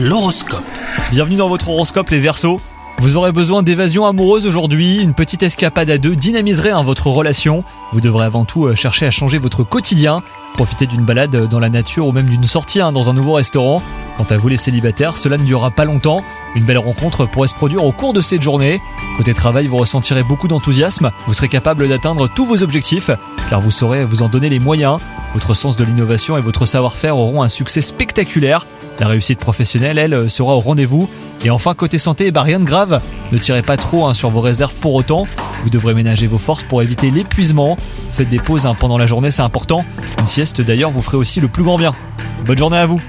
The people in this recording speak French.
L'horoscope. Bienvenue dans votre horoscope les Verseaux. Vous aurez besoin d'évasion amoureuse aujourd'hui, une petite escapade à deux dynamiserait hein, votre relation. Vous devrez avant tout euh, chercher à changer votre quotidien, profiter d'une balade dans la nature ou même d'une sortie hein, dans un nouveau restaurant. Quant à vous les célibataires, cela ne durera pas longtemps. Une belle rencontre pourrait se produire au cours de cette journée. Côté travail, vous ressentirez beaucoup d'enthousiasme, vous serez capable d'atteindre tous vos objectifs, car vous saurez vous en donner les moyens. Votre sens de l'innovation et votre savoir-faire auront un succès spectaculaire. La réussite professionnelle, elle, sera au rendez-vous. Et enfin, côté santé, bah rien de grave. Ne tirez pas trop hein, sur vos réserves pour autant. Vous devrez ménager vos forces pour éviter l'épuisement. Faites des pauses hein, pendant la journée, c'est important. Une sieste d'ailleurs vous ferait aussi le plus grand bien. Bonne journée à vous